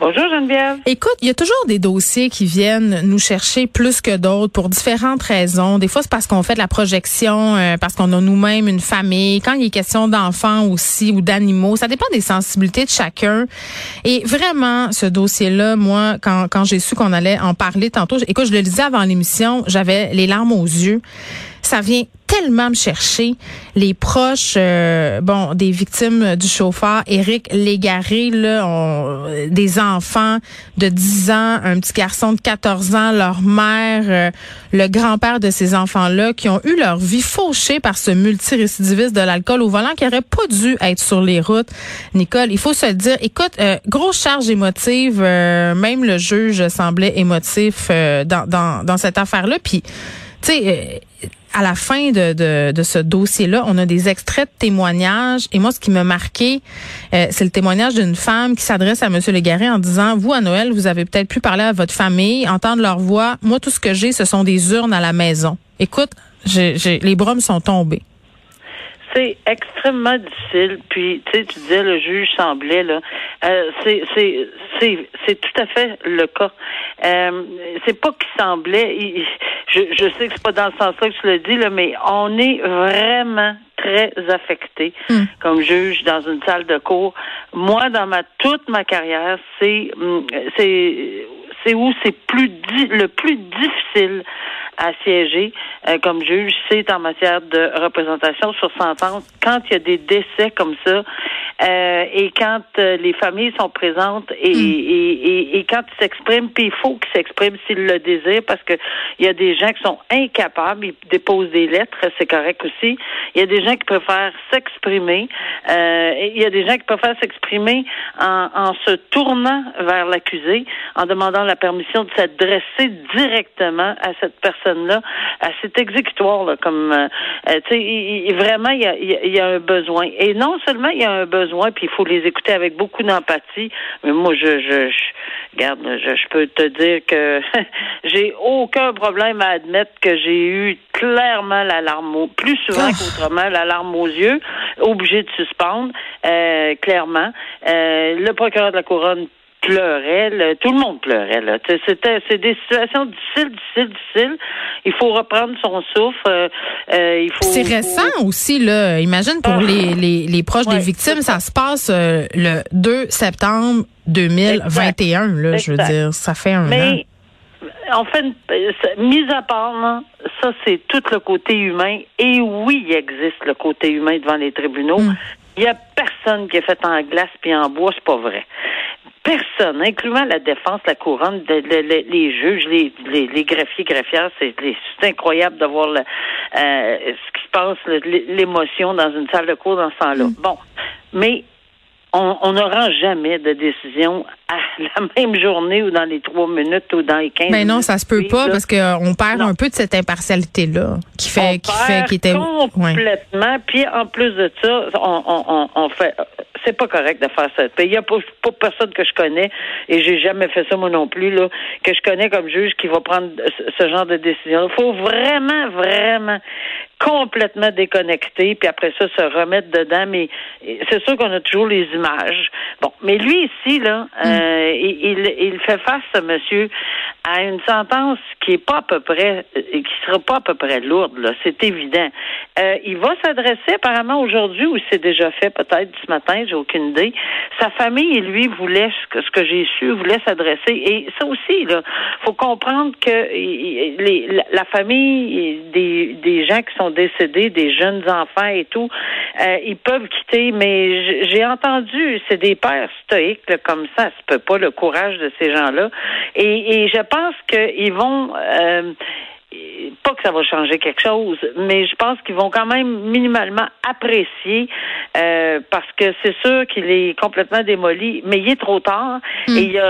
Bonjour Geneviève. Écoute, il y a toujours des dossiers qui viennent nous chercher plus que d'autres pour différentes raisons. Des fois, c'est parce qu'on fait de la projection, euh, parce qu'on a nous-mêmes une famille. Quand il est question d'enfants aussi ou d'animaux, ça dépend des sensibilités de chacun. Et vraiment, ce dossier-là, moi, quand, quand j'ai su qu'on allait en parler tantôt, écoute, je le lisais avant l'émission, j'avais les larmes aux yeux. Ça vient tellement me chercher. Les proches, euh, bon, des victimes du chauffeur, Éric Légaré, là, euh, des enfants de 10 ans, un petit garçon de 14 ans, leur mère, euh, le grand-père de ces enfants-là, qui ont eu leur vie fauchée par ce multirécidiviste de l'alcool au volant qui aurait pas dû être sur les routes. Nicole, il faut se le dire. Écoute, euh, grosse charge émotive, euh, même le juge semblait émotif euh, dans, dans, dans cette affaire-là. Puis, tu sais, euh, à la fin de, de, de ce dossier-là, on a des extraits de témoignages. Et moi, ce qui m'a marqué, euh, c'est le témoignage d'une femme qui s'adresse à M. Légaré en disant, vous, à Noël, vous avez peut-être pu parler à votre famille, entendre leur voix. Moi, tout ce que j'ai, ce sont des urnes à la maison. Écoute, j'ai, j'ai, les bras sont tombés. C'est extrêmement difficile. Puis, tu sais, tu disais le juge semblait là. Euh, c'est c'est c'est c'est tout à fait le cas. Euh, c'est pas qu'il semblait. il- je, je sais que c'est pas dans le sens-là que tu le dis là, mais on est vraiment très affecté Mm. comme juge dans une salle de cours. Moi, dans ma toute ma carrière, c'est hum, c'est c'est où c'est plus di- le plus difficile à siéger euh, comme juge, c'est en matière de représentation sur sentence. Quand il y a des décès comme ça, euh, et quand euh, les familles sont présentes et, et, et, et quand ils s'expriment, puis il faut qu'ils s'expriment s'ils le désirent, parce que il y a des gens qui sont incapables, ils déposent des lettres, c'est correct aussi. Il y a des gens qui préfèrent s'exprimer. Euh, il y a des gens qui préfèrent s'exprimer en, en se tournant vers l'accusé, en demandant la permission de s'adresser directement à cette personne-là, à cet exécutoire, là, comme euh, euh, tu sais, il- il- vraiment il y, a, il y un besoin. Et non seulement il y a un besoin, puis il faut les écouter avec beaucoup d'empathie. Mais moi, je, je, je regarde, je, je peux te dire que j'ai aucun problème à admettre que j'ai eu clairement l'alarme, au- plus souvent Ah. qu'autrement, l'alarme aux yeux, obligé de suspendre, euh, clairement. Euh, le procureur de la couronne pleurait, le- tout le monde pleurait. Là. C'était, c'est des situations difficiles, difficiles, difficiles. Il faut reprendre son souffle. euh, euh, il faut. C'est faut- récent aussi, là. Imagine pour Ah. les, les, les proches Ouais, des victimes, ça se passe euh, le 2 septembre 2021, là. Je veux Exact. dire, ça fait un an. Mais en fait, euh, ça- mis à part, là, ça c'est tout le côté humain. Et oui, il existe le côté humain devant les tribunaux. Mm. Il y a personne qui est fait en glace puis en bois, c'est pas vrai. Personne, incluant la défense, la couronne, de- les juges, les, les, les greffiers, greffières, c'est incroyable de voir le, euh, ce qui se passe, l'émotion dans une salle de cours dans ce temps-là. Bon, mais on ne rend jamais de décision à la même journée ou dans les trois minutes ou dans les quinze Mais minutes. Non, ça se peut pas là. parce qu'on perd Non. un peu de cette impartialité-là qui fait, on qui fait, perd qui était. Ouais. complètement. Puis en plus de ça, on, on, on, on fait. C'est pas correct de faire ça. Il y a pas, pas personne que je connais et j'ai jamais fait ça moi non plus là que je connais comme juge qui va prendre ce, genre de décision. Il faut vraiment, vraiment complètement déconnecté, puis après ça, se remettre dedans. Mais c'est sûr qu'on a toujours les images. Bon, mais lui ici, là, mm. euh, il, il fait face, ce monsieur, à une sentence qui est pas à peu près, euh, qui sera pas à peu près lourde, là, c'est évident. Euh, il va s'adresser apparemment aujourd'hui, ou c'est déjà fait peut-être ce matin, j'ai aucune idée. Sa famille et lui voulaient, ce que, ce que j'ai su, voulaient s'adresser. Et ça aussi, là, faut comprendre que les, la, famille des, des gens qui sont décédés, des jeunes enfants et tout, euh, ils peuvent quitter, mais j'ai entendu, c'est des pères stoïques comme ça, ça peut pas le courage de ces gens-là. Et, et je pense qu'ils vont euh, pas que ça va changer quelque chose, mais je pense qu'ils vont quand même minimalement apprécier euh, parce que c'est sûr qu'il est complètement démoli, mais il est trop tard hmm. et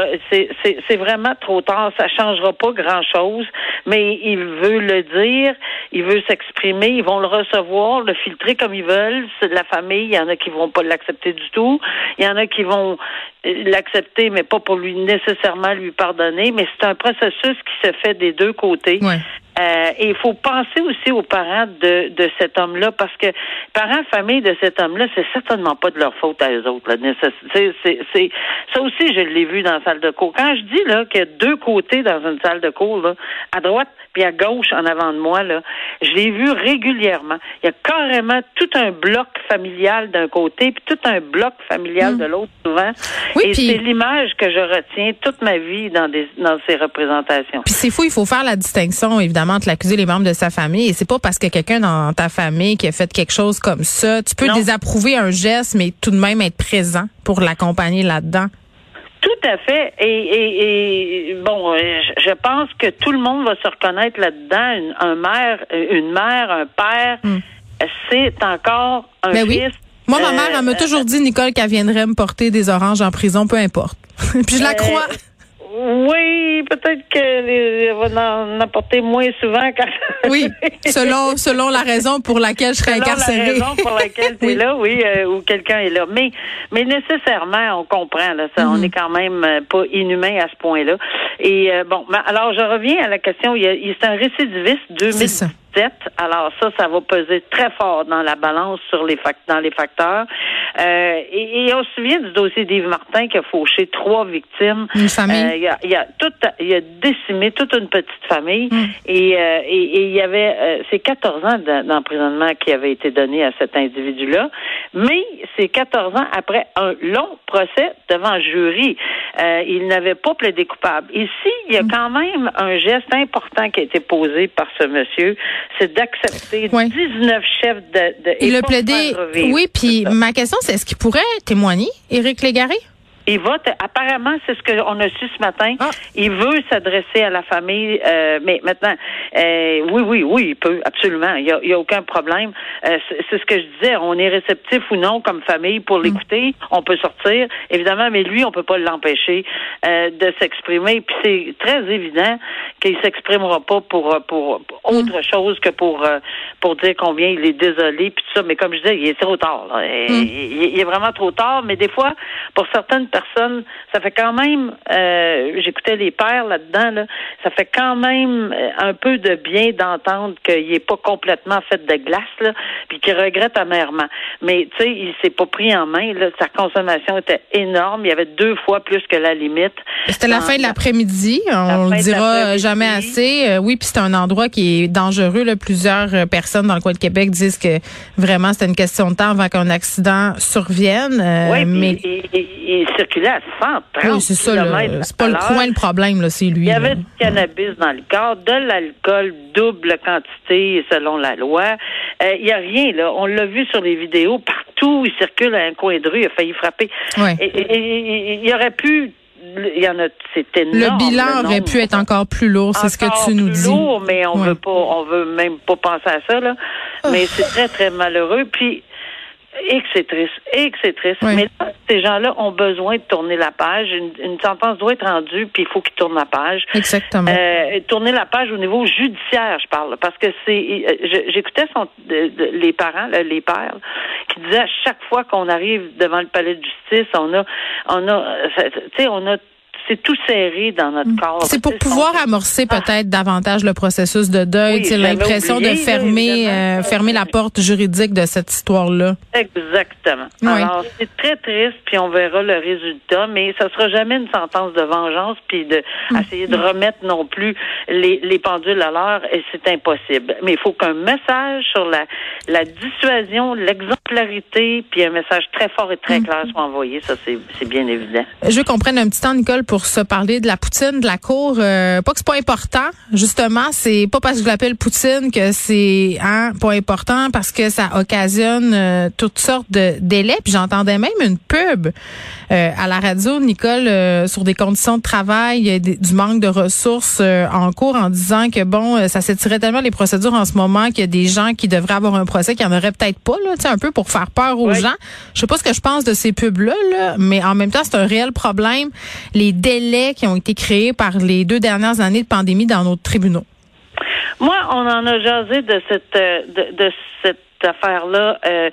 c'est vraiment trop tard. Ça changera pas grand chose, mais il veut le dire, il veut s'exprimer, ils vont le recevoir, le filtrer comme ils veulent. C'est de la famille, il y en a qui vont pas l'accepter du tout, il y en a qui vont l'accepter, mais pas pour lui nécessairement lui pardonner. Mais c'est un processus qui se fait des deux côtés. Euh, et il faut penser aussi aux parents de, de cet homme-là, parce que parents, famille de cet homme-là, c'est certainement pas de leur faute à eux autres. C'est, ça aussi, je l'ai vu dans la salle de cours. Quand je dis là qu'il y a deux côtés dans une salle de cours, là, à droite puis à gauche en avant de moi, là, je l'ai vu régulièrement. Il y a carrément tout un bloc familial d'un côté, puis tout un bloc familial mm. de l'autre souvent. et c'est l'image que je retiens toute ma vie dans, des, dans ces représentations. Puis c'est fou, il faut faire la distinction, évidemment, entre l'accuser les membres de sa famille. Et c'est pas parce que quelqu'un dans ta famille qui a fait quelque chose comme ça, tu peux désapprouver un geste, mais tout de même être présent pour l'accompagner là-dedans. Tout à fait. Et, je pense que tout le monde va se reconnaître là-dedans. un mère, une mère, un père, hmm. c'est encore un ben fils. Moi, ma mère, elle m'a euh, toujours dit, Nicole, qu'elle viendrait me porter des oranges en prison, peu importe. Puis je la euh, crois. Oui, peut-être qu'elle va en apporter moins souvent. Quand oui, selon selon la raison pour laquelle je serais incarcérée. La raison pour laquelle tu es là, oui, euh, ou quelqu'un est là. Mais mais nécessairement, on comprend là, ça, on mhm. est quand même euh, pas inhumain à ce point-là. Et euh, bon, alors je reviens à la question. Il, c'est un récidiviste 2000. Alors ça, ça va peser très fort dans la balance sur les dans les facteurs. Euh, et, on se souvient du dossier d'Yves Martin qui a fauché trois victimes. Une famille. Euh, il, a, il, a tout, il a décimé toute une petite famille. Mm. Et, euh, et, il y avait euh, c'est 14 ans d'emprisonnement qui avait été donné à cet individu-là. Mais c'est 14 ans après un long procès devant un jury. il n'avait pas plaidé coupable. Ici, il y a mm. quand même un geste important qui a été posé par ce monsieur c'est d'accepter 19 chefs de, de Il a plaidé. Oui, puis ma question, c'est est-ce qu'il pourrait témoigner, Éric Légaré? Il vote. Apparemment, c'est ce qu'on a su ce matin. Ah. Il veut s'adresser à la famille, euh, mais maintenant, euh, oui, oui, oui, il peut absolument. Il n'y a, aucun problème. Euh, c'est ce que je disais. On est réceptif ou non comme famille pour mm. l'écouter. On peut sortir, évidemment, mais lui, on peut pas l'empêcher de s'exprimer. Puis c'est très évident qu'il s'exprimera pas pour pour, autre mm. chose que pour pour dire combien il est désolé puis tout ça. Mais comme je disais, il est trop tard. Mm. Il, il, est vraiment trop tard. Mais des fois, pour certaines personnes personne, ça fait quand même, euh, j'écoutais les pères là-dedans, là, ça fait quand même euh, un peu de bien d'entendre qu'il n'est pas complètement fait de glace, là, puis qu'il regrette amèrement. Mais tu sais, il s'est pas pris en main. Là, sa consommation était énorme. Il y avait deux fois plus que la limite. C'était la fin de l'après-midi. On le dira jamais assez. Euh, oui, puis c'est un endroit qui est dangereux. Là. Plusieurs personnes dans le coin de Québec disent que vraiment c'était une question de temps avant qu'un accident survienne. oui, mais il, circulait à 130 Oui, c'est ça. C'est pas le coin le problème, là, c'est lui. Il y avait du cannabis dans le corps, de l'alcool, double quantité selon la loi. Euh, il n'y a rien, là. On l'a vu sur les vidéos, partout, il circule à un coin de rue, il a failli frapper. Et, il y aurait pu il y en a, c'est énorme. Le bilan aurait pu être encore plus lourd, c'est ce que tu nous dis. lourd, mais on veut pas, on veut même pas penser à ça, là. Mais c'est très, très malheureux. Puis, et que c'est triste, et que c'est triste. Mais là, ces gens-là ont besoin de tourner la page. Une, sentence doit être rendue, puis il faut qu'ils tournent la page. Exactement. Euh, tourner la page au niveau judiciaire, je parle, parce que c'est. J'écoutais les parents, les pères, qui disaient à chaque fois qu'on arrive devant le palais de justice, on a, on a, tu sais, on a c'est tout serré dans notre corps. C'est pour pouvoir amorcer ah. peut-être davantage le processus de deuil, oui, l'impression de fermer euh, fermer la porte juridique de cette histoire-là. Exactement. Alors c'est très triste, puis on verra le résultat, mais ça sera jamais une sentence de vengeance, puis de mm. essayer de remettre non plus les, les pendules à l'heure, et c'est impossible. Mais il faut qu'un message sur la la dissuasion, l'exemplarité, puis un message très fort et très mm. clair soit envoyé. Ça c'est bien évident. Je veux qu'on prenne un petit temps, Nicole, pour se parler de la poutine de la cour. Euh, pas que c'est pas important, justement, c'est pas parce que je l'appelle poutine que c'est hein, pas important parce que ça occasionne euh, toutes sortes de délais. Puis j'entendais même une pub euh, à la radio, Nicole, sur des conditions de travail, du manque de ressources en cours, en disant que bon, ça s'étirait tellement les procédures en ce moment qu'il y a des gens qui devraient avoir un procès qui en aurait peut-être pas, là, un peu pour faire peur aux gens. Je sais pas ce que je pense de ces pubs là, là mais en même temps, c'est un réel problème. Les délais qui ont été créés par les deux dernières années de pandémie dans nos tribunaux? Moi, on en a jasé de cette euh, de, cette affaire-là. Euh,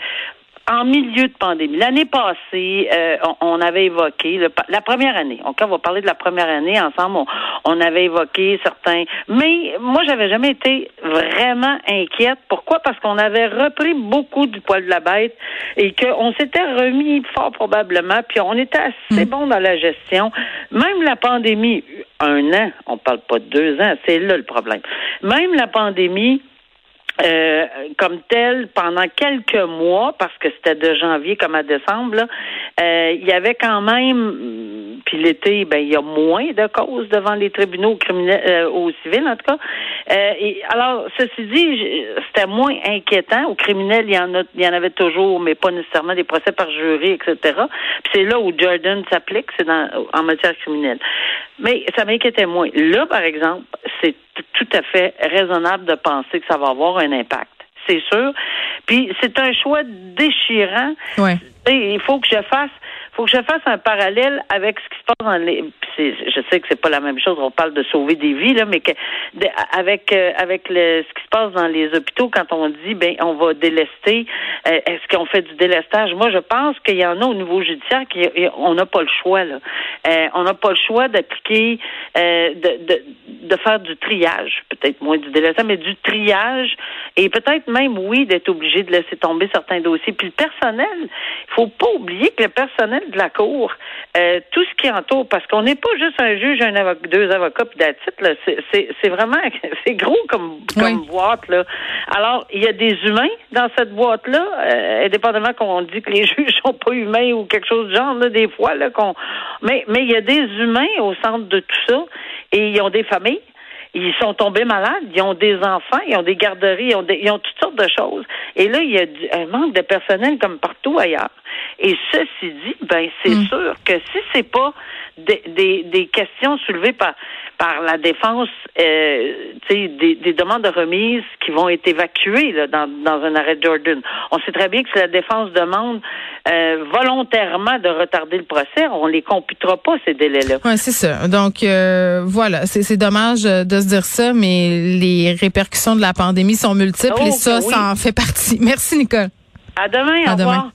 en milieu de pandémie. L'année passée, euh, on, avait évoqué la première année. on va parler de la première année ensemble. On, avait évoqué certains, mais moi j'avais jamais été vraiment inquiète. Pourquoi? Parce qu'on avait repris beaucoup du poil de la bête et qu'on s'était remis fort probablement, puis on était assez mm. bon dans la gestion. Même la pandémie, un an, on parle pas de deux ans, c'est là le problème. Même la pandémie euh, comme tel pendant quelques mois, parce que c'était de janvier comme à décembre, euh, il y avait quand même, puis l'été, ben il y a moins de causes devant les tribunaux criminels, euh, au civil en tout cas. et, alors, ceci dit, c'était moins inquiétant. Au criminel, il y en a, il y en avait toujours, mais pas nécessairement des procès par jury, etc. C'est là où Jordan s'applique, c'est en matière criminelle. Mais ça m'inquiétait moins. Là, par exemple, c'est à fait raisonnable de penser que ça va avoir un impact. C'est sûr. Puis c'est un choix déchirant. Ouais. Il faut que je fasse faut que je fasse un parallèle avec ce qui se passe dans les. Je sais que c'est pas la même chose. On parle de sauver des vies là, mais que avec euh, avec le, ce qui se passe dans les hôpitaux quand on dit ben on va délester. Euh, est-ce qu'on fait du délestage? Moi, je pense qu'il y en a au niveau judiciaire qui on n'a pas le choix là. Euh, on n'a pas le choix d'appliquer de, de de faire du triage, peut-être moins du délestage, mais du triage et peut-être même oui d'être obligé de laisser tomber certains dossiers. Puis le personnel, il faut pas oublier que le personnel de la Cour, euh, tout ce qui entoure, parce qu'on n'est pas juste un juge, un avocat, deux avocats, puis là. C'est vraiment, c'est gros comme, comme boîte, là. Alors, il y a des humains dans cette boîte-là, euh, indépendamment qu'on dit que les juges sont pas humains ou quelque chose du genre, là, des fois, là, qu'on, mais, mais il y a des humains au centre de tout ça, et ils ont des familles, ils sont tombés malades, ils ont des enfants, ils ont des garderies, ils ont, ils ont toutes sortes de choses. Et là, il y a un manque de personnel comme partout ailleurs. Et ceci dit, ben c'est mm. sûr que si c'est pas des, des, des, questions soulevées par par la défense, euh, des, des demandes de remise qui vont être évacuées là, dans, dans un arrêt de Jordan. On sait très bien que si la défense demande euh, volontairement de retarder le procès, on les computera pas ces délais-là. Ouais, c'est ça. Donc euh, voilà, c'est dommage de se dire ça, mais les répercussions de la pandémie sont multiples et oh, ça, ben ça en fait partie. Merci Nicole. À demain. au revoir.